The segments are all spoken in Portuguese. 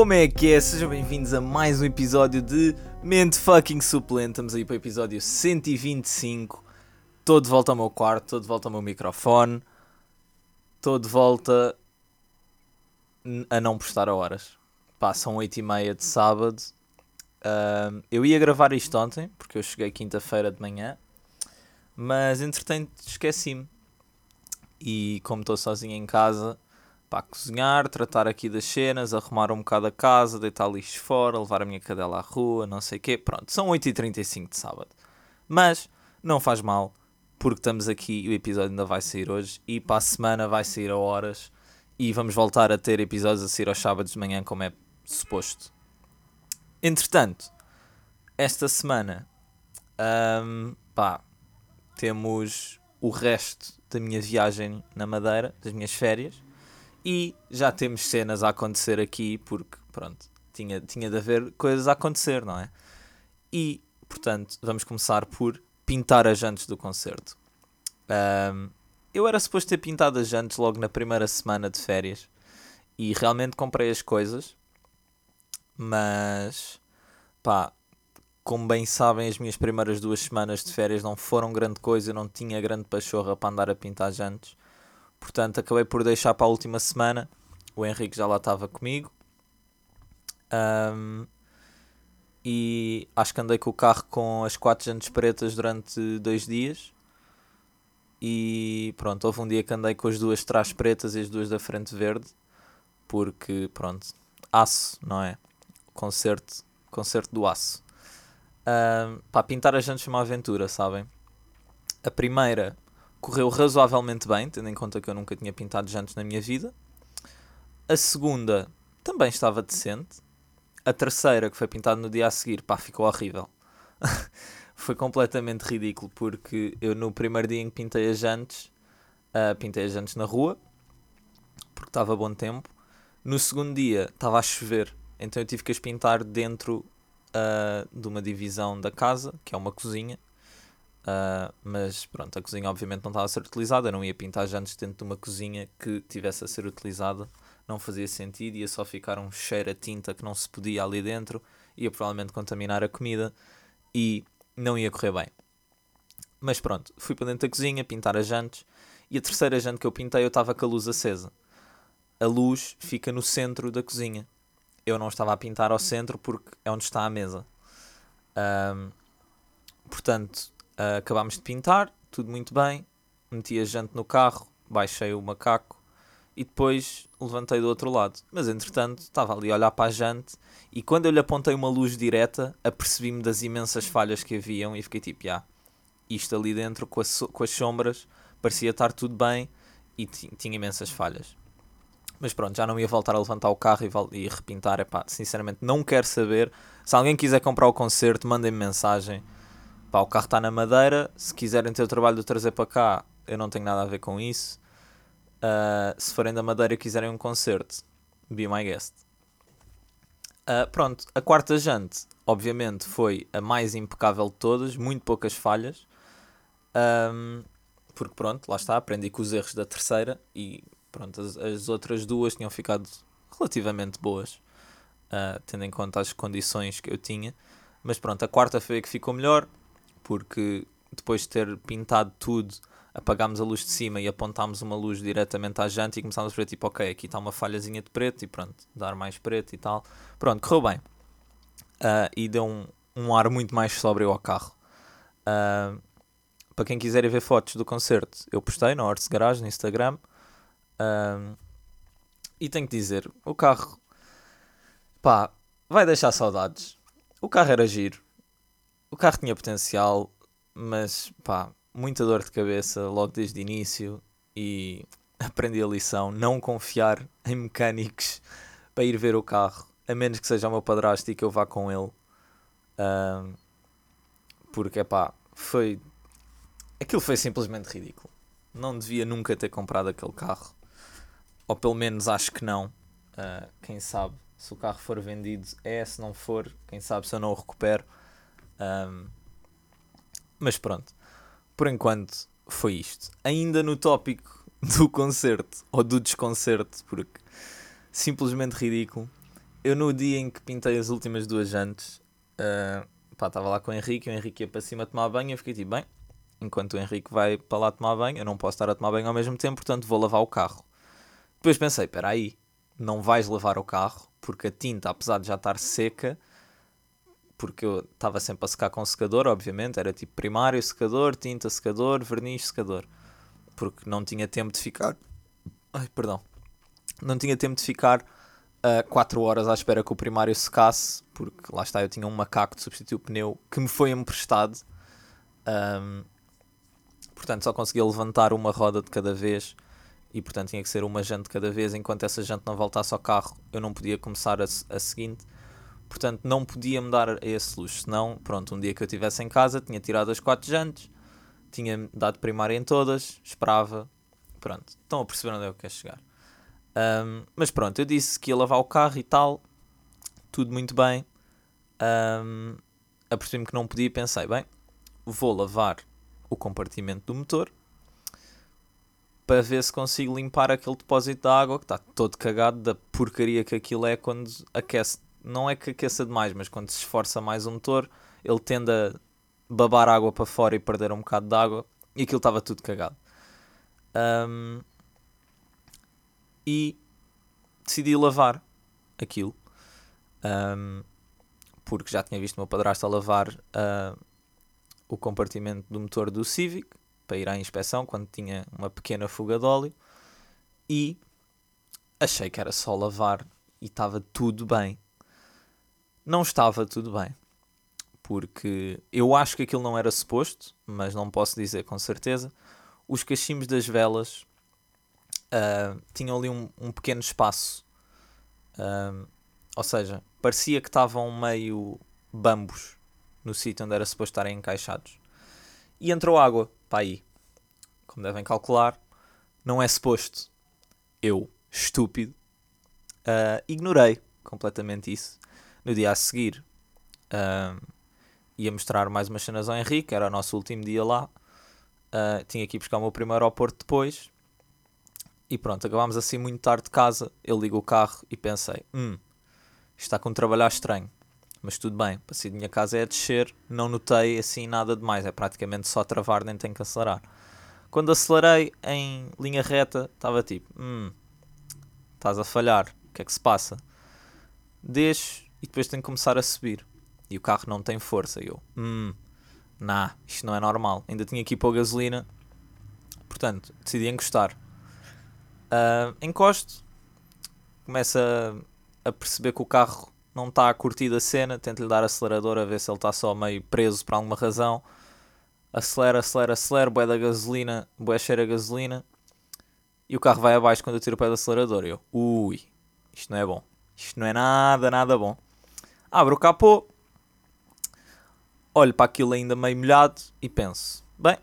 Como é que é? Sejam bem-vindos a mais um episódio de Mente Fucking Suplente. Estamos aí para o episódio 125. Estou de volta ao meu quarto, estou de volta ao meu microfone, estou de volta a não postar a horas. Passam 8 e meia de sábado. Uh, eu ia gravar isto ontem, porque eu cheguei quinta-feira de manhã, mas entretanto esqueci-me. E como estou sozinho em casa, para cozinhar, tratar aqui das cenas, arrumar um bocado a casa, deitar lixo fora, levar a minha cadela à rua, não sei o quê. Pronto, são 8h35 de sábado. Mas não faz mal, porque estamos aqui o episódio ainda vai sair hoje e para a semana vai sair a horas e vamos voltar a ter episódios a sair aos sábados de manhã como é suposto. Entretanto, esta semana um, pá, temos o resto da minha viagem na Madeira, das minhas férias e já temos cenas a acontecer aqui, porque, pronto, tinha, tinha de haver coisas a acontecer, não é? E, portanto, vamos começar por pintar as jantes do concerto. Um, eu era suposto ter pintado as jantes logo na primeira semana de férias e realmente comprei as coisas, mas pá, como bem sabem, as minhas primeiras duas semanas de férias não foram grande coisa, eu não tinha grande pachorra para andar a pintar jantes. Portanto, acabei por deixar para a última semana. O Henrique já lá estava comigo. Um, e acho que andei com o carro com as quatro jantes pretas durante dois dias. E pronto, houve um dia que andei com as duas trás pretas e as duas da frente verde. Porque, pronto, aço, não é? Concerto, concerto do aço. Um, para pintar as jantes foi uma aventura, sabem? A primeira correu razoavelmente bem, tendo em conta que eu nunca tinha pintado jantes na minha vida. A segunda também estava decente. A terceira, que foi pintada no dia a seguir, pá, ficou horrível. foi completamente ridículo, porque eu no primeiro dia em que pintei as jantes, uh, pintei as jantes na rua, porque estava bom tempo. No segundo dia estava a chover, então eu tive que as pintar dentro uh, de uma divisão da casa, que é uma cozinha, Uh, mas pronto, a cozinha obviamente não estava a ser utilizada. Eu não ia pintar jantes dentro de uma cozinha que tivesse a ser utilizada. Não fazia sentido, ia só ficar um cheiro a tinta que não se podia ali dentro, ia provavelmente contaminar a comida e não ia correr bem. Mas pronto, fui para dentro da cozinha pintar as jantes e a terceira jante que eu pintei eu estava com a luz acesa. A luz fica no centro da cozinha. Eu não estava a pintar ao centro porque é onde está a mesa. Um, portanto, Uh, acabámos de pintar, tudo muito bem. Meti a jante no carro, baixei o macaco e depois levantei do outro lado. Mas entretanto estava ali a olhar para a jante e quando eu lhe apontei uma luz direta, apercebi-me das imensas falhas que haviam e fiquei tipo, ah, isto ali dentro com, com as sombras parecia estar tudo bem e tinha imensas falhas. Mas pronto, já não ia voltar a levantar o carro e, e repintar. Epá, sinceramente, não quero saber. Se alguém quiser comprar o concerto, mandem-me mensagem Pá, o carro está na madeira. Se quiserem ter o trabalho de trazer para cá, eu não tenho nada a ver com isso. Uh, se forem da madeira e quiserem um concerto, be my guest. Uh, pronto, a quarta jante, obviamente, foi a mais impecável de todas, muito poucas falhas. Um, porque pronto, lá está, aprendi com os erros da terceira e pronto, as, as outras duas tinham ficado relativamente boas, uh, tendo em conta as condições que eu tinha. Mas pronto, a quarta foi a que ficou melhor porque depois de ter pintado tudo, apagámos a luz de cima e apontámos uma luz diretamente à janta e começámos a ver tipo, ok, aqui está uma falhazinha de preto e pronto, dar mais preto e tal. Pronto, correu bem. Uh, e deu um, um ar muito mais sóbrio ao carro. Uh, para quem quiser ver fotos do concerto, eu postei no Horse Garage no Instagram. Uh, e tenho que dizer, o carro, pá, vai deixar saudades. O carro era giro o carro tinha potencial, mas pá, muita dor de cabeça logo desde o início e aprendi a lição, não confiar em mecânicos para ir ver o carro, a menos que seja o meu padrasto e que eu vá com ele. Uh, porque pá, foi. Aquilo foi simplesmente ridículo. Não devia nunca ter comprado aquele carro. Ou pelo menos acho que não. Uh, quem sabe se o carro for vendido é, se não for, quem sabe se eu não o recupero. Um, mas pronto, por enquanto foi isto. Ainda no tópico do concerto ou do desconcerto, porque simplesmente ridículo. eu no dia em que pintei as últimas duas jantes, uh, pá, estava lá com o Henrique, o Henrique ia para cima tomar banho, eu fiquei tipo, bem, enquanto o Henrique vai para lá tomar banho, eu não posso estar a tomar banho ao mesmo tempo, portanto vou lavar o carro. Depois pensei, espera aí, não vais lavar o carro, porque a tinta, apesar de já estar seca, porque eu estava sempre a secar com secador, obviamente, era tipo primário, secador, tinta, secador, verniz, secador, porque não tinha tempo de ficar, ai, perdão, não tinha tempo de ficar 4 uh, horas à espera que o primário secasse, porque lá está, eu tinha um macaco de substituir o pneu que me foi emprestado. Um, portanto, só conseguia levantar uma roda de cada vez e, portanto, tinha que ser uma jante cada vez. Enquanto essa jante não voltasse ao carro, eu não podia começar a, a seguinte. Portanto, não podia me dar esse luxo. Senão, pronto, um dia que eu estivesse em casa, tinha tirado as quatro jantes, tinha dado primário em todas, esperava. Pronto, estão a perceber onde é que eu quero chegar. Um, mas pronto, eu disse que ia lavar o carro e tal, tudo muito bem. Um, Apercebi-me que não podia e pensei: bem, vou lavar o compartimento do motor para ver se consigo limpar aquele depósito de água que está todo cagado da porcaria que aquilo é quando aquece. Não é que aqueça demais, mas quando se esforça mais o motor, ele tende a babar água para fora e perder um bocado de água. E aquilo estava tudo cagado. Um, e decidi lavar aquilo. Um, porque já tinha visto o meu padrasto a lavar uh, o compartimento do motor do Civic para ir à inspeção quando tinha uma pequena fuga de óleo e achei que era só lavar e estava tudo bem. Não estava tudo bem, porque eu acho que aquilo não era suposto, mas não posso dizer com certeza. Os cachimbos das velas uh, tinham ali um, um pequeno espaço. Uh, ou seja, parecia que estavam meio bambos no sítio onde era suposto estarem encaixados. E entrou água para aí. Como devem calcular, não é suposto. Eu, estúpido, uh, ignorei completamente isso. No dia a seguir, uh, ia mostrar mais umas cenas ao Henrique, era o nosso último dia lá. Uh, tinha que ir buscar o meu primeiro aeroporto depois. E pronto, acabámos assim muito tarde de casa. Eu ligo o carro e pensei: hum, está com um trabalhar estranho. Mas tudo bem, passei de minha casa é a descer, não notei assim nada demais, é praticamente só travar, nem tenho que acelerar. Quando acelerei em linha reta, estava tipo: hum, estás a falhar, o que é que se passa? Deixo e depois tenho que começar a subir. E o carro não tem força. E eu: hum, nah, isto não é normal. Ainda tinha que ir a gasolina, portanto, decidi encostar. Uh, encosto, começo a, a, perceber que o carro não está a curtir a cena, tento-lhe dar acelerador a ver se ele está só meio preso por alguma razão. Acelera, acelera, acelera, bué da gasolina, bué cheira a gasolina. E o carro vai abaixo quando eu tiro o pé do acelerador. E eu, ui, isto não é bom. Isto não é nada, nada bom. Abro o capô, olho para aquilo ainda meio molhado e penso: bem,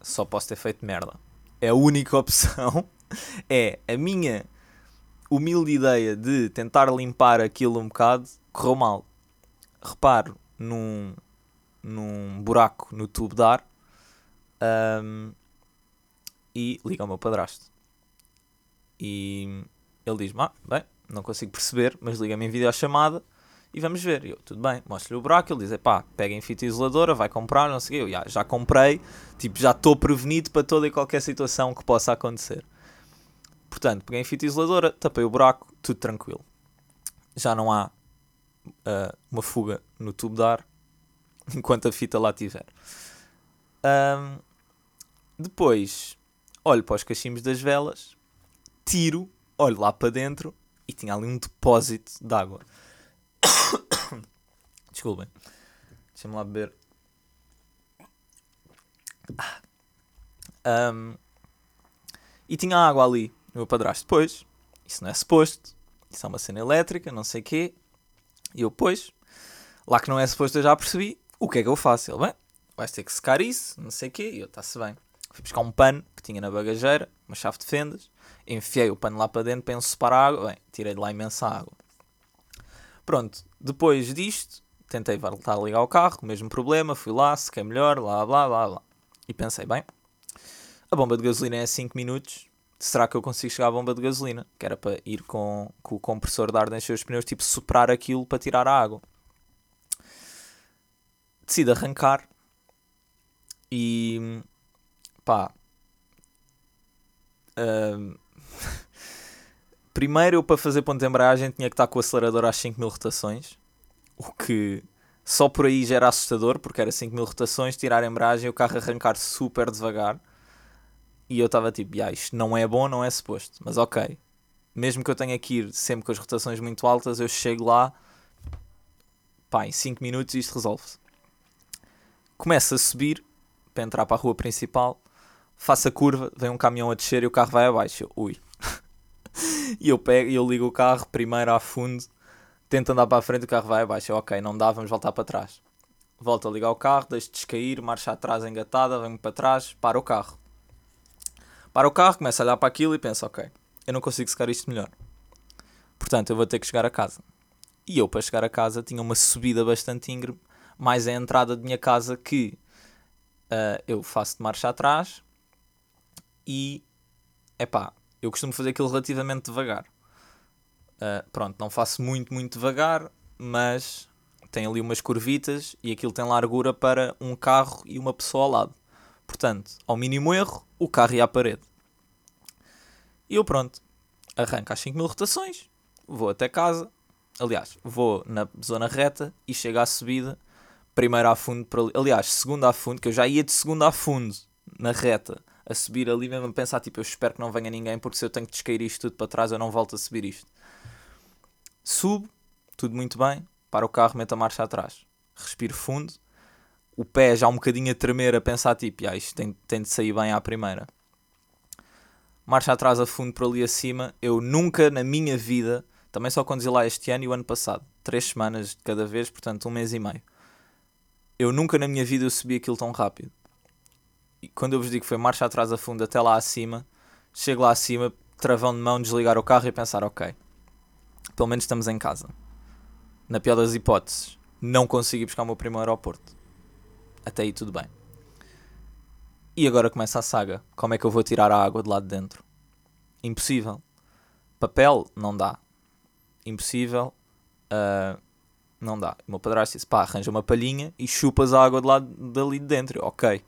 só posso ter feito merda. É a única opção é a minha humilde ideia de tentar limpar aquilo um bocado correu mal. Reparo num, num buraco no tubo de ar um, e liga ao meu padrasto. E ele diz-me: ah, bem, não consigo perceber, mas liga-me em videochamada e vamos ver. Eu, tudo bem, mostro-lhe o buraco. Ele diz: pá, pega em fita isoladora, vai comprar, não sei o. Eu já, já comprei, tipo, já estou prevenido para toda e qualquer situação que possa acontecer. Portanto, peguei em fita isoladora, tapei o buraco, tudo tranquilo. Já não há uh, uma fuga no tubo de ar enquanto a fita lá estiver. Um, depois, olho para os cachimbos das velas, tiro, olho lá para dentro e tinha ali um depósito de água. Desculpem. Deixa-me lá beber. Um, e tinha água ali o meu padrasto, pois, isso não é suposto, isso é uma cena elétrica, não sei o quê. E eu, pois, lá que não é suposto eu já percebi, o que é que eu faço? Ele, bem, vais ter que secar isso, não sei o quê. E eu, está-se bem. Fui buscar um pano que tinha na bagageira, uma chave de fendas, enfiei o pano lá para dentro, para a água, bem, tirei de lá imensa água. Pronto, depois disto, tentei voltar a ligar o carro, o mesmo problema, fui lá, sequei melhor, blá blá blá blá. E pensei, bem, a bomba de gasolina é 5 minutos, será que eu consigo chegar à bomba de gasolina? Que era para ir com, com o compressor de ar encher os pneus, tipo soprar aquilo para tirar a água. Decido arrancar e pá. Uh, primeiro eu para fazer ponto de embreagem tinha que estar com o acelerador às 5000 rotações, o que só por aí já era assustador, porque era 5000 rotações, tirar a embreagem e o carro arrancar super devagar. E eu estava tipo, ah, isto não é bom, não é suposto. Mas ok, mesmo que eu tenha que ir sempre com as rotações muito altas, eu chego lá, pá, em 5 minutos isto resolve-se. Começo a subir para entrar para a rua principal, faço a curva, vem um caminhão a descer e o carro vai abaixo. Ui. e eu pego eu ligo o carro primeiro a fundo, tento andar para a frente o carro vai abaixo. Ok, não dá, vamos voltar para trás. Volto a ligar o carro, deixo descair, marcha atrás engatada, venho para trás, para o carro. Para o carro, começo a olhar para aquilo e penso, ok, eu não consigo secar isto melhor. Portanto, eu vou ter que chegar a casa. E eu, para chegar a casa, tinha uma subida bastante íngreme, mais a entrada de minha casa que uh, eu faço de marcha atrás e, é pá, eu costumo fazer aquilo relativamente devagar. Uh, pronto, não faço muito, muito devagar, mas tem ali umas curvitas e aquilo tem largura para um carro e uma pessoa ao lado. Portanto, ao mínimo erro, o carro ia à parede. E eu pronto, arranco às 5 mil rotações, vou até casa, aliás, vou na zona reta e chego à subida, primeiro a fundo, para ali, aliás, segundo a fundo, que eu já ia de segundo a fundo, na reta, a subir ali mesmo a pensar, tipo, eu espero que não venha ninguém, porque se eu tenho que descair isto tudo para trás, eu não volto a subir isto. Subo, tudo muito bem, para o carro, meto a marcha atrás, respiro fundo, o pé já um bocadinho a tremer, a pensar tipo, ah, isto tem, tem de sair bem à primeira. Marcha atrás a fundo por ali acima. Eu nunca na minha vida, também só conduzi lá este ano e o ano passado, três semanas de cada vez, portanto um mês e meio. Eu nunca na minha vida eu subi aquilo tão rápido. Quando eu vos digo que foi marcha atrás a fundo até lá acima, chego lá acima, travão de mão, desligar o carro e pensar, ok, pelo menos estamos em casa. Na pior das hipóteses, não consigo ir buscar o meu primeiro aeroporto até aí tudo bem. E agora começa a saga. Como é que eu vou tirar a água de lá de dentro? Impossível. Papel, não dá. Impossível. Uh, não dá. O meu padrasto disse: pá, arranja uma palhinha e chupas a água de lá dali de dentro. Ok.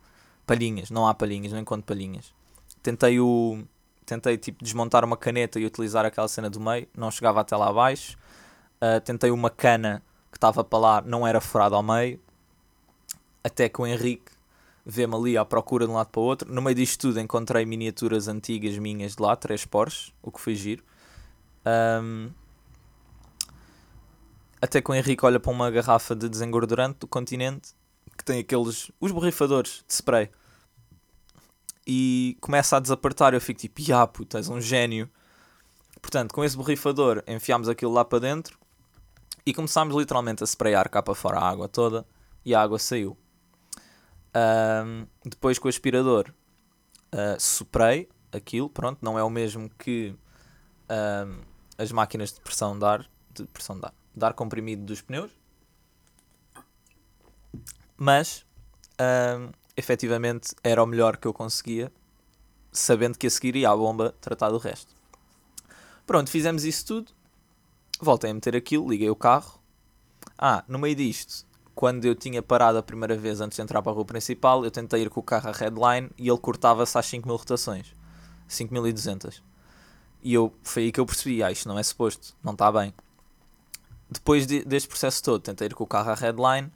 Palhinhas, não há palhinhas, não encontro palhinhas. Tentei o. Tentei tipo desmontar uma caneta e utilizar aquela cena do meio, não chegava até lá abaixo. Uh, tentei uma cana que estava para lá, não era furada ao meio, até que o Henrique vê-me ali à procura de um lado para o outro. No meio disto tudo encontrei miniaturas antigas minhas de lá, três Porsche, o que foi giro. Um, até que o Henrique olha para uma garrafa de desengordurante do continente que tem aqueles. os borrifadores de spray. E começa a desapertar. Eu fico tipo, ah, puta, és um gênio. Portanto, com esse borrifador enfiámos aquilo lá para dentro e começámos literalmente a sprayar cá para fora a água toda e a água saiu. Um, depois com o aspirador uh, soprei aquilo, pronto, não é o mesmo que um, as máquinas de pressão de ar, de pressão de ar, de ar comprimido dos pneus, mas um, efetivamente era o melhor que eu conseguia, sabendo que a seguir ia à bomba tratar do resto. Pronto, fizemos isso tudo, voltei a meter aquilo, liguei o carro. Ah, no meio disto, quando eu tinha parado a primeira vez antes de entrar para a rua principal, eu tentei ir com o carro a headline e ele cortava-se às 5000 rotações. 5200. E eu, foi aí que eu percebi, ah, isto não é suposto, não está bem. Depois de, deste processo todo, tentei ir com o carro a headline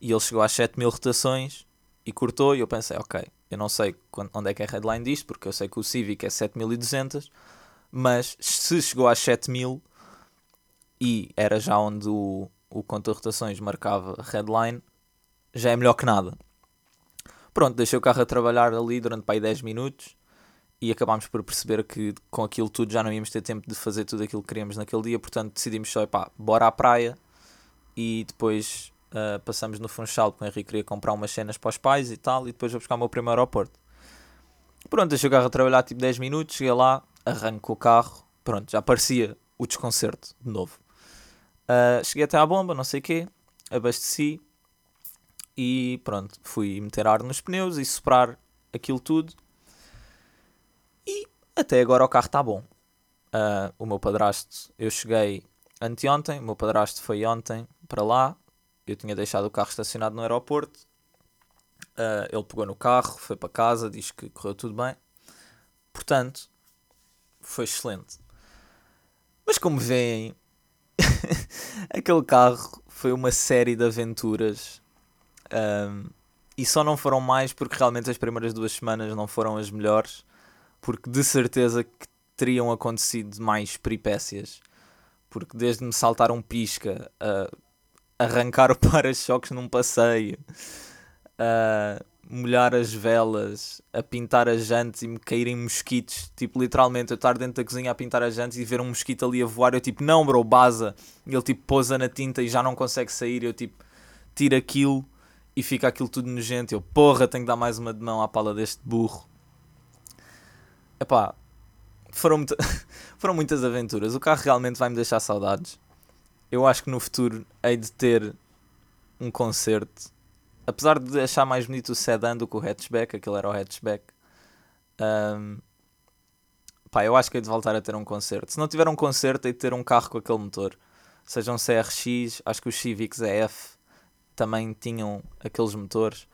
e ele chegou às 7000 rotações e cortou e eu pensei, ok, eu não sei onde é que é a headline disto, porque eu sei que o Civic é 7200, mas se chegou às 7000 e era já onde o, o conta rotações marcava headline, já é melhor que nada. Pronto, deixei o carro a trabalhar ali durante para aí 10 minutos e acabámos por perceber que com aquilo tudo já não íamos ter tempo de fazer tudo aquilo que queríamos naquele dia, portanto decidimos só, pá, bora à praia e depois uh, passamos no Funchal, porque o Henrique queria comprar umas cenas para os pais e tal, e depois vou buscar o meu primeiro aeroporto. Pronto, deixei o carro a trabalhar tipo 10 minutos, cheguei lá, arranco o carro, pronto, já parecia o desconcerto de novo. Uh, cheguei até à bomba, não sei o quê, abasteci e pronto, fui meter ar nos pneus e soprar aquilo tudo. E até agora o carro está bom. Uh, o meu padrasto, eu cheguei anteontem, o meu padrasto foi ontem para lá. Eu tinha deixado o carro estacionado no aeroporto. Uh, ele pegou no carro, foi para casa, diz que correu tudo bem. Portanto, foi excelente. Mas como veem, aquele carro foi uma série de aventuras. Um, e só não foram mais porque realmente as primeiras duas semanas não foram as melhores. Porque de certeza que teriam acontecido mais peripécias. Porque desde me saltar um pisca, a arrancar o para-choques num passeio, a molhar as velas, a pintar as jantes e me caírem mosquitos. Tipo, literalmente, eu estar dentro da cozinha a pintar as jantes e ver um mosquito ali a voar. Eu tipo, não, bro, baza. E ele tipo, pousa na tinta e já não consegue sair. Eu tipo, tiro aquilo e fica aquilo tudo nojento. Eu, porra, tenho que dar mais uma de mão à pala deste burro. Epá, foram, muita... foram muitas aventuras. O carro realmente vai me deixar saudades. Eu acho que no futuro hei de ter um concerto. Apesar de achar mais bonito o sedan do que o hatchback, aquele era o hatchback. Um, pá, eu acho que hei de voltar a ter um concerto. Se não tiver um concerto, hei de ter um carro com aquele motor. Seja um CRX, acho que os Civics EF também tinham aqueles motores.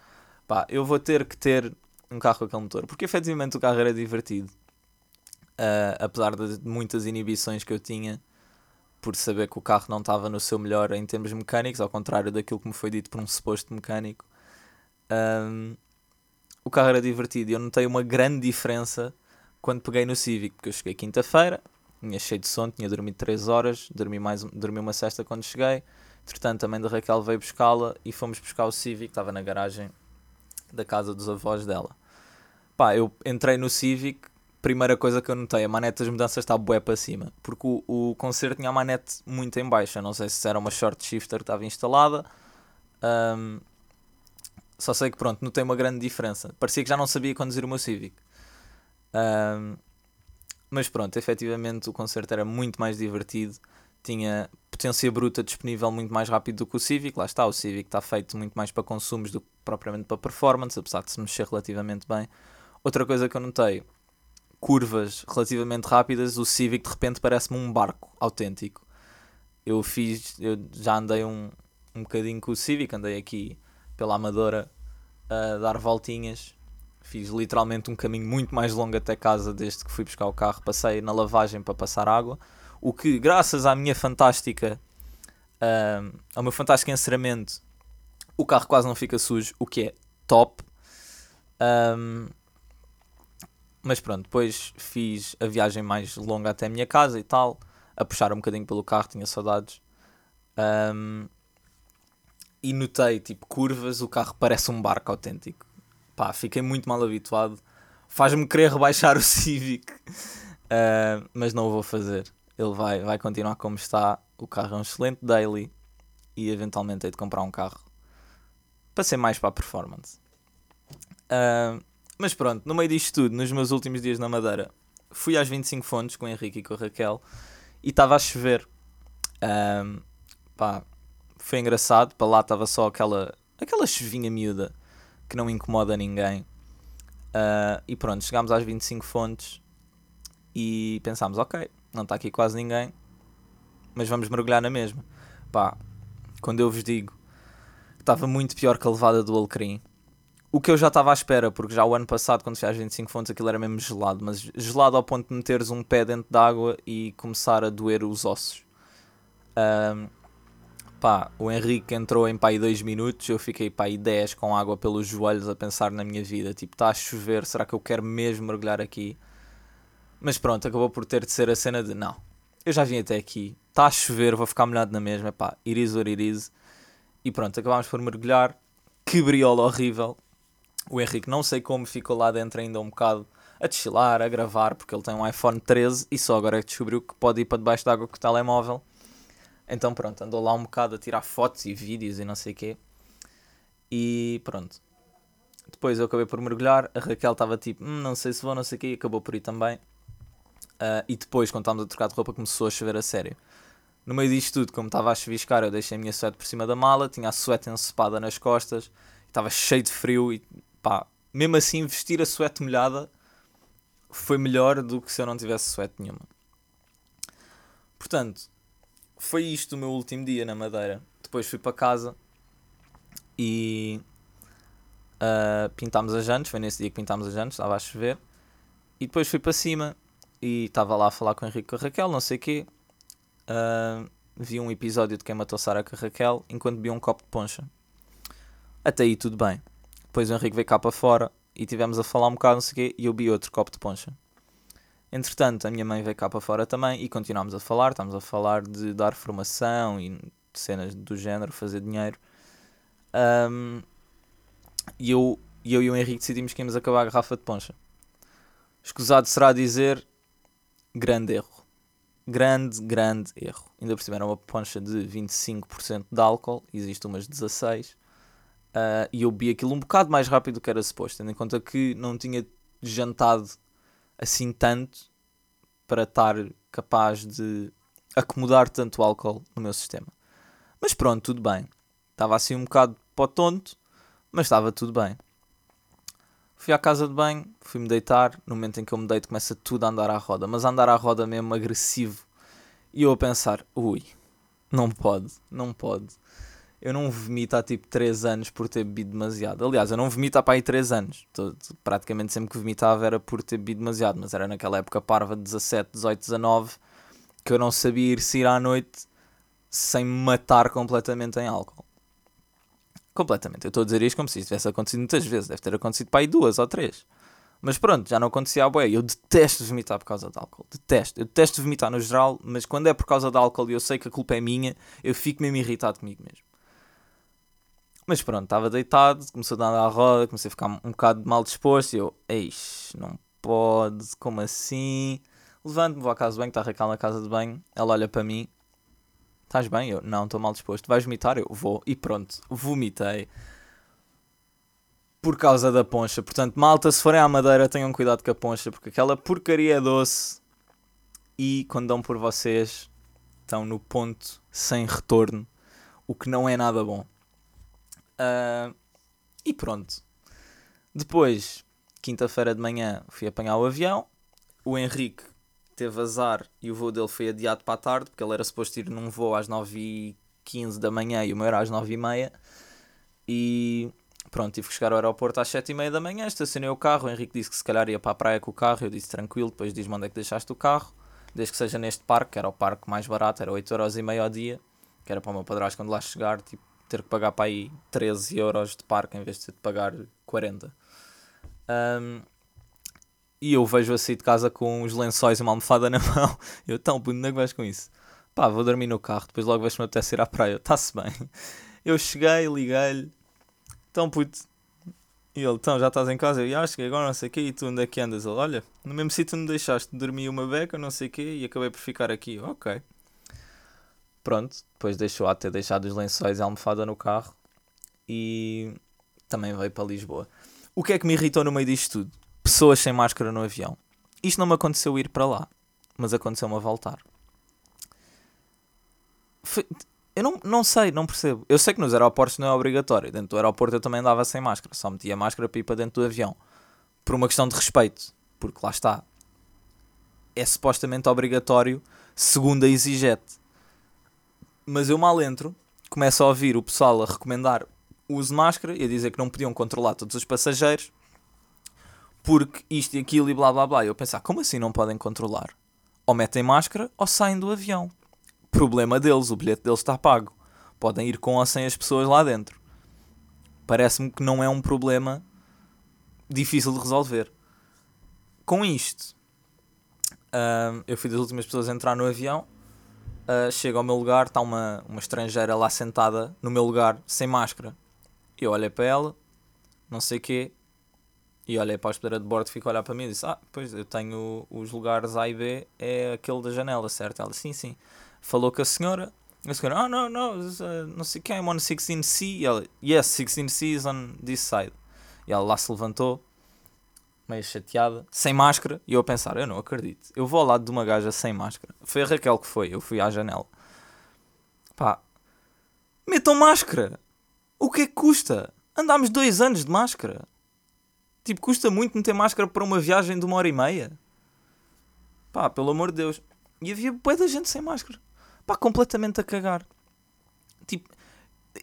Pá, eu vou ter que ter um carro com aquele motor, porque efetivamente o carro era divertido. Uh, apesar de muitas inibições que eu tinha por saber que o carro não estava no seu melhor em termos mecânicos, ao contrário daquilo que me foi dito por um suposto mecânico. Um, o carro era divertido e eu notei uma grande diferença quando peguei no Civic, porque eu cheguei quinta-feira, tinha cheio de sono, tinha dormido 3 horas, dormi, mais, dormi uma cesta quando cheguei. Entretanto, também da Raquel veio buscá-la e fomos buscar o Civic, estava na garagem da casa dos avós dela. Pá, eu entrei no Civic, primeira coisa que eu notei, a manete das mudanças está bué para cima. Porque o, o concerto tinha a manete muito em baixa. Não sei se era uma short shifter que estava instalada. Um, só sei que pronto, notei uma grande diferença. Parecia que já não sabia conduzir o meu Civic. Um, mas pronto, efetivamente o concerto era muito mais divertido. Tinha potência bruta disponível muito mais rápido do que o Civic. Lá está, o Civic está feito muito mais para consumos do que propriamente para performance, apesar de se mexer relativamente bem. Outra coisa que eu notei curvas relativamente rápidas, o Civic de repente parece-me um barco autêntico. Eu fiz, eu já andei um, um bocadinho com o Civic, andei aqui pela Amadora a dar voltinhas. Fiz literalmente um caminho muito mais longo até casa desde que fui buscar o carro. Passei na lavagem para passar água. O que, graças à minha fantástica, uh, ao meu fantástico encerramento, o carro quase não fica sujo, o que é top. Um, mas pronto, depois fiz a viagem mais longa até a minha casa e tal, a puxar um bocadinho pelo carro, tinha saudades. Um, e notei, tipo, curvas, o carro parece um barco autêntico. Pá, fiquei muito mal habituado. Faz-me querer rebaixar o Civic, uh, mas não o vou fazer. Ele vai, vai continuar como está. O carro é um excelente daily e eventualmente hei de comprar um carro para ser mais para a performance. Uh, mas pronto, no meio disto tudo, nos meus últimos dias na Madeira, fui às 25 fontes com o Henrique e com a Raquel e estava a chover. Um, pá, foi engraçado, para lá estava só aquela, aquela chuvinha miúda que não incomoda ninguém. Uh, e pronto, chegámos às 25 fontes e pensámos, ok, não está aqui quase ninguém, mas vamos mergulhar na mesma. Pá, quando eu vos digo estava muito pior que a levada do Alecrim, o que eu já estava à espera, porque já o ano passado, quando às 25 fontes, aquilo era mesmo gelado, mas gelado ao ponto de meteres um pé dentro d'água e começar a doer os ossos. Um, pá, o Henrique entrou em pai 2 minutos, eu fiquei pai 10 com água pelos joelhos a pensar na minha vida. Tipo, está a chover, será que eu quero mesmo mergulhar aqui? Mas pronto, acabou por ter de ser a cena de não, eu já vim até aqui, está a chover, vou ficar molhado na mesma, pá, iris or iris. E pronto, acabámos por mergulhar. Que briola horrível o Henrique não sei como ficou lá dentro ainda um bocado a desfilar, a gravar, porque ele tem um iPhone 13 e só agora é que descobriu que pode ir para debaixo d'água com o telemóvel. Então pronto, andou lá um bocado a tirar fotos e vídeos e não sei o quê. E pronto. Depois eu acabei por mergulhar, a Raquel estava tipo, hum, não sei se vou, não sei o quê, e acabou por ir também. Uh, e depois, quando estávamos a trocar de roupa, começou a chover a sério. No meio disto tudo, como estava a chuviscar, eu deixei a minha suéte por cima da mala, tinha a suéte encepada nas costas, estava cheio de frio e pá, mesmo assim vestir a suéte molhada foi melhor do que se eu não tivesse suéte nenhuma. Portanto, foi isto o meu último dia na Madeira. Depois fui para casa e uh, pintámos as jantes. Foi nesse dia que pintámos as jantes, estava a chover. E depois fui para cima e estava lá a falar com o Henrique com a Raquel, não sei o quê. Uh, vi um episódio de Quem Matou Sara com a Raquel enquanto bebia um copo de poncha. Até aí tudo bem. Depois o Henrique veio cá para fora e tivemos a falar um bocado, não sei o quê, e eu vi outro copo de poncha. Entretanto, a minha mãe veio cá para fora também e continuámos a falar. Estamos a falar de dar formação e cenas do género, fazer dinheiro. Um, e eu, eu e o Henrique decidimos que íamos acabar a garrafa de poncha. Escusado será dizer grande erro. Grande, grande erro. Ainda por cima era uma poncha de 25% de álcool, existe umas 16%. Uh, e eu bebi aquilo um bocado mais rápido do que era suposto, tendo em conta que não tinha jantado assim tanto para estar capaz de acomodar tanto álcool no meu sistema. Mas pronto, tudo bem. Estava assim um bocado para tonto, mas estava tudo bem. Fui à casa de banho, fui-me deitar. No momento em que eu me deito, começa tudo a andar à roda, mas a andar à roda mesmo agressivo. E eu a pensar: ui, não pode, não pode eu não vomito há tipo 3 anos por ter bebido demasiado. Aliás, eu não vomito há para aí 3 anos. Praticamente sempre que vomitava era por ter bebido demasiado, mas era naquela época parva de 17, 18, 19 que eu não sabia ir sair à noite sem me matar completamente em álcool. Completamente. Eu estou a dizer isto como se isso tivesse acontecido muitas vezes. Deve ter acontecido para aí duas ou três. Mas pronto, já não acontecia a boé. Eu detesto vomitar por causa de álcool. Detesto. Eu detesto vomitar no geral, mas quando é por causa de álcool e eu sei que a culpa é minha, eu fico mesmo irritado comigo mesmo. Mas pronto, estava deitado, começou a andar à roda, comecei a ficar um bocado mal disposto e eu, eis, não pode, como assim? Levanto-me, vou à casa de banho, está a Raquel na casa de banho, ela olha para mim, estás bem? Eu, não, estou mal disposto, vais vomitar? Eu, vou, e pronto, vomitei. Por causa da poncha, portanto, malta, se forem à madeira, tenham cuidado com a poncha, porque aquela porcaria é doce e quando dão por vocês, estão no ponto sem retorno, o que não é nada bom. Uh, e pronto. Depois, quinta-feira de manhã, fui apanhar o avião. O Henrique teve azar e o voo dele foi adiado para a tarde, porque ele era suposto ir num voo às 9h15 da manhã e o meu era às 9h30. E pronto, tive que chegar ao aeroporto às 7h30 da manhã, estacionei o carro. O Henrique disse que se calhar ia para a praia com o carro. Eu disse tranquilo, depois diz-me onde é que deixaste o carro. Desde que seja neste parque, que era o parque mais barato, era 8,5€ ao dia, que era para o meu padrasto quando lá chegar, tipo, ter que pagar para aí 13 euros de parque em vez de pagar 40. Um, e eu vejo a sair de casa com os lençóis e uma almofada na mão. Eu, tão onde é que vais com isso? Pá, vou dormir no carro, depois logo vejo-me até ir à praia. Está-se bem. Eu cheguei, liguei-lhe. Tão puto. E ele, então, já estás em casa? Eu, acho que agora não sei o quê. E tu, onde é que andas? Ele, olha, no mesmo sítio me deixaste. Dormi uma beca, não sei o quê, e acabei por ficar aqui. Ok. Pronto, depois deixou a ter deixado os lençóis e a almofada no carro e também veio para Lisboa. O que é que me irritou no meio disto tudo? Pessoas sem máscara no avião. Isto não me aconteceu ir para lá, mas aconteceu-me a voltar. Foi... Eu não, não sei, não percebo. Eu sei que nos aeroportos não é obrigatório. Dentro do aeroporto eu também andava sem máscara. Só metia máscara para dentro do avião. Por uma questão de respeito. Porque lá está. É supostamente obrigatório segundo a EasyJet mas eu mal entro, começo a ouvir o pessoal a recomendar o uso de máscara e a dizer que não podiam controlar todos os passageiros porque isto e aquilo e blá blá blá. E eu pensar, como assim não podem controlar? Ou metem máscara ou saem do avião. Problema deles, o bilhete deles está pago. Podem ir com ou sem as pessoas lá dentro. Parece-me que não é um problema difícil de resolver. Com isto, uh, eu fui das últimas pessoas a entrar no avião uh, chego ao meu lugar, está uma, uma estrangeira lá sentada no meu lugar, sem máscara. Eu olhei para ela, não sei o quê, e olhei para a hospedeira de bordo, fico a olhar para mim e disse: Ah, pois eu tenho os lugares A e B, é aquele da janela, certo? Ela, sim, sim. Falou com a senhora, a senhora, oh, no, no, uh, não sei o que, I'm on 16C. E ela, yes, 16C is on this side. E ela lá se levantou, meio chateada, sem máscara, e eu a pensar, eu não acredito. Eu vou ao lado de uma gaja sem máscara. Foi a Raquel que foi, eu fui à janela. Pá, metam máscara! O que é que custa? Andámos dois anos de máscara. Tipo, custa muito meter máscara para uma viagem de uma hora e meia. Pá, pelo amor de Deus. E havia bué da gente sem máscara. Pá, completamente a cagar. Tipo,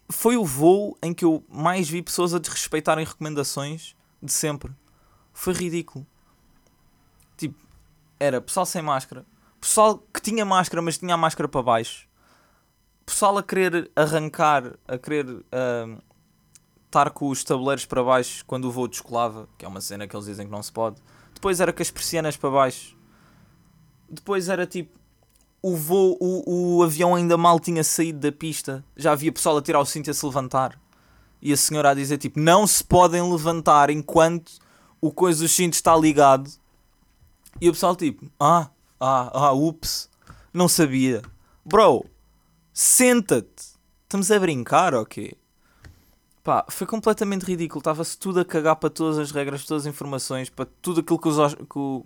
foi o voo em que eu mais vi pessoas a desrespeitarem recomendações de sempre. Foi ridículo. Tipo, era pessoal sem máscara, pessoal que tinha máscara, mas tinha a máscara para baixo, pessoal a querer arrancar, a querer uh, estar com os tabuleiros para baixo quando o voo descolava, que é uma cena que eles dizem que não se pode. Depois era com as persianas para baixo. Depois era tipo o voo, o, o avião ainda mal tinha saído da pista, já havia pessoal a tirar o cinto e a se levantar. E a senhora a dizer tipo, não se podem levantar enquanto o coisa do cinto está ligado. E o pessoal tipo, ah, ah, ah, ups, não sabia. Bro, senta-te. Estamos a brincar ou quê? Pá, foi completamente ridículo. Estava-se tudo a cagar para todas as regras, todas as informações, para tudo aquilo que os, que,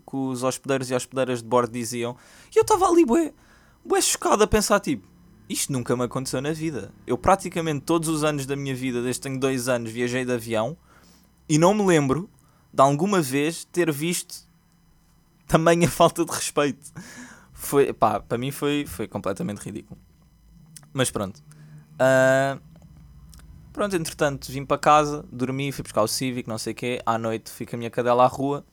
que os hospedeiros e hospedeiras de bordo diziam. E eu estava ali, bué, bué chocado a pensar, tipo, isto nunca me aconteceu na vida. Eu praticamente todos os anos da minha vida, desde que tenho dois anos, viajei de avião e não me lembro de alguma vez ter visto também a falta de respeito. Foi, pá, para mim foi, foi completamente ridículo. Mas pronto. Uh, pronto, entretanto, vim para casa, dormi, fui buscar o Civic, não sei o quê. À noite fica a minha cadela à rua.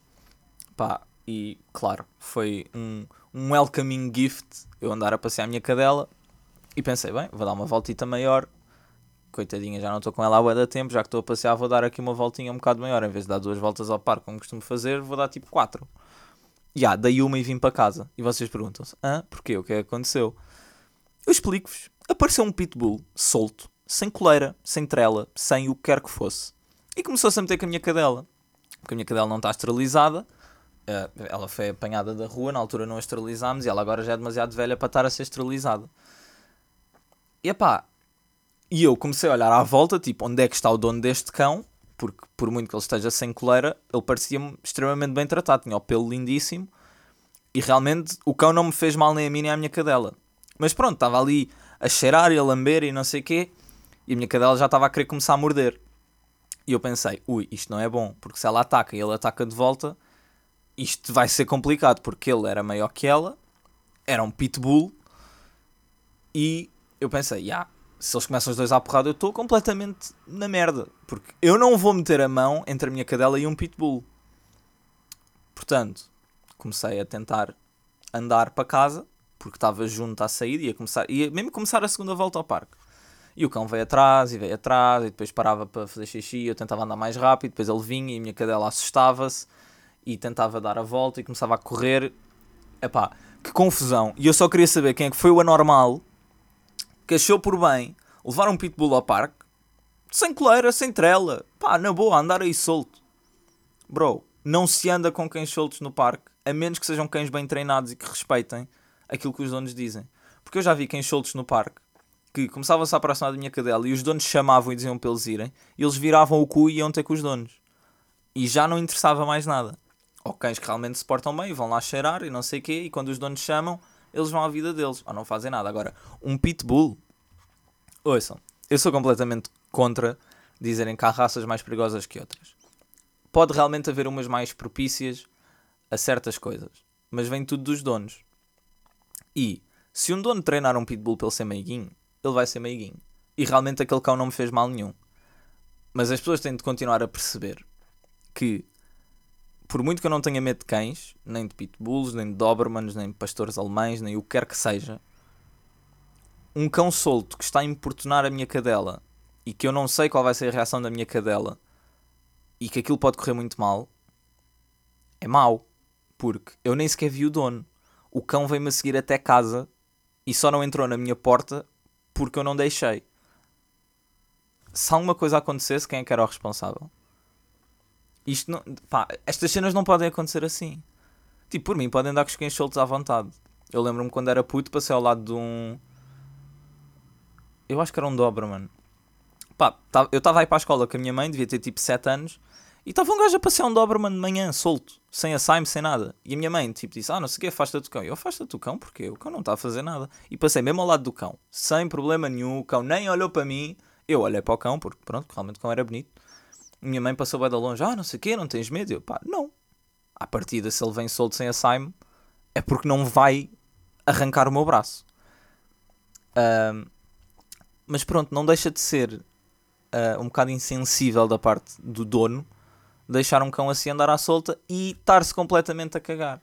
Pá, e claro, foi um, um welcoming gift eu andar a passear a minha cadela e pensei, bem, vou dar uma voltita maior. Coitadinha, já não estou com ela há da tempo, já que estou a passear, vou dar aqui uma voltinha um bocado maior. Em vez de dar duas voltas ao parque, como costumo fazer, vou dar tipo quatro. Já, yeah, dei uma e vim para casa. E vocês perguntam-se, ah, porquê? O que é que aconteceu? Eu explico-vos. Apareceu um pitbull solto, sem coleira, sem trela, sem o que quer que fosse. E começou-se a meter com a minha cadela. Porque a minha cadela não está esterilizada. Eh, ela foi apanhada da rua, na altura não a esterilizámos e ela agora já é demasiado velha para estar a ser esterilizada. E epá, e eu comecei a olhar à volta, tipo, onde é que está o dono deste cão? Porque por muito que ele esteja sem coleira, ele parecia-me extremamente bem tratado, tinha o pelo lindíssimo. E realmente o cão não me fez mal nem a mim nem à minha cadela. Mas pronto, estava ali a cheirar e a lamber e não sei o quê. E a minha cadela já estava a querer começar a morder. E eu pensei, ui, isto não é bom, porque se ela ataca e ele ataca de volta, isto vai ser complicado, porque ele era maior que ela, era um pitbull, e eu pensei, já, yeah, se eles começam os dois à porrada, eu estou completamente na merda. Porque eu não vou meter a mão entre a minha cadela e um pitbull. Portanto, comecei a tentar andar para casa, porque estava junto à saída, ia, começar, ia mesmo começar a segunda volta ao parque. E o cão veio atrás e veio atrás, e depois parava para fazer xixi, eu tentava andar mais rápido, depois ele vinha e a minha cadela assustava-se e tentava dar a volta e começava a correr. Epá, que confusão. E eu só queria saber quem é que foi o anormal que achou por bem levar um pitbull ao parque sem coleira, sem trela. Pá, na boa, andar aí solto. Bro, não se anda com cães soltos no parque, a menos que sejam cães bem treinados e que respeitem aquilo que os donos dizem. Porque eu já vi cães soltos no parque que começavam-se a aproximar da minha cadela e os donos chamavam e diziam para eles irem, e eles viravam o cu e iam ter com os donos. E já não interessava mais nada. Ou cães que realmente se portam bem, vão lá cheirar e não sei o quê, e quando os donos chamam, eles vão à vida deles, ou não fazem nada. Agora, um pitbull, ouçam, eu sou completamente contra dizerem que há raças mais perigosas que outras. Pode realmente haver umas mais propícias a certas coisas, mas vem tudo dos donos. E se um dono treinar um pitbull para ele ser meiguinho, ele vai ser meiguinho. E realmente aquele cão não me fez mal nenhum. Mas as pessoas têm de continuar a perceber que, por muito que eu não tenha medo de cães, nem de pitbulls, nem de dobermans, nem de pastores alemães, nem o que quer que seja, um cão solto que está a importunar a minha cadela e que eu não sei qual vai ser a reação da minha cadela e que aquilo pode correr muito mal, é mau. Porque eu nem sequer vi o dono. O cão veio-me a seguir até casa e só não entrou na minha porta porque eu não deixei. Se alguma coisa acontecesse, quem é que era o responsável? Isto não. Pá, estas cenas não podem acontecer assim. Tipo, por mim, podem andar com os cães soltos à vontade. Eu lembro-me quando era puto, passei ao lado de um. Eu acho que era um Doberman. Pá, tá, eu estava aí para a escola com a minha mãe, devia ter tipo 7 anos. E estava um gajo a passear um Doberman de manhã, solto, sem assaime, sem nada. E a minha mãe, tipo, disse: Ah, não sei o que, afasta-te do cão. Eu afasta-te do cão, porque o cão não está a fazer nada. E passei mesmo ao lado do cão, sem problema nenhum. O cão nem olhou para mim. Eu olhei para o cão, porque pronto, realmente o cão era bonito. Minha mãe passou bem de longe: Ah, não sei o que, não tens medo? Eu, pá, não. À partida, se ele vem solto sem assaime, é porque não vai arrancar o meu braço. Uh, mas pronto, não deixa de ser uh, um bocado insensível da parte do dono deixar um cão assim andar à solta e estar-se completamente a cagar.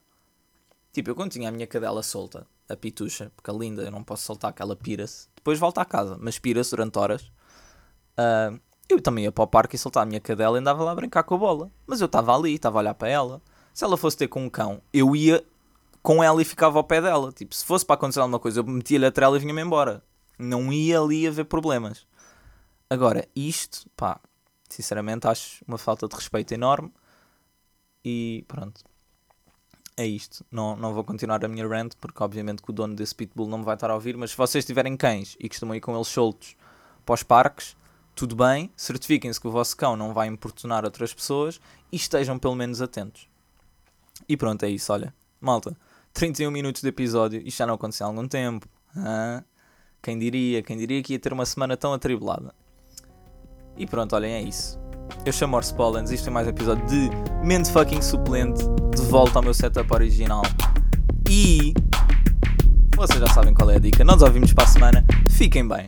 Tipo, eu quando tinha a minha cadela solta, a pitucha, porque a linda eu não posso soltar que ela pira-se, depois volta à casa, mas pira-se durante horas. Uh, eu também ia para o parque e soltar a minha cadela e andava lá a brincar com a bola. Mas eu estava ali, estava a olhar para ela. Se ela fosse ter com um cão, eu ia com ela e ficava ao pé dela. Tipo, se fosse para acontecer alguma coisa, eu metia-lhe a trela e vinha-me embora. Não ia ali a ver problemas. Agora, isto, pá, sinceramente acho uma falta de respeito enorme. E pronto. É isto. Não, não vou continuar a minha rant, porque obviamente que o dono desse pitbull não me vai estar a ouvir. Mas se vocês tiverem cães e costumam ir com eles soltos para os parques, tudo bem. Certifiquem-se que o vosso cão não vai importunar outras pessoas e estejam pelo menos atentos. E pronto, é isso. Olha, malta, 31 minutos de episódio. Isto já não aconteceu há algum tempo. Ah, quem diria? Quem diria que ia ter uma semana tão atribulada? E pronto, olhem, é isso. Eu chamo Orse Pollens, isto é mais um episódio de Mente Fucking Suplente, de volta ao meu setup original. E vocês já sabem qual é a dica. Nós ouvimos para a semana. Fiquem bem.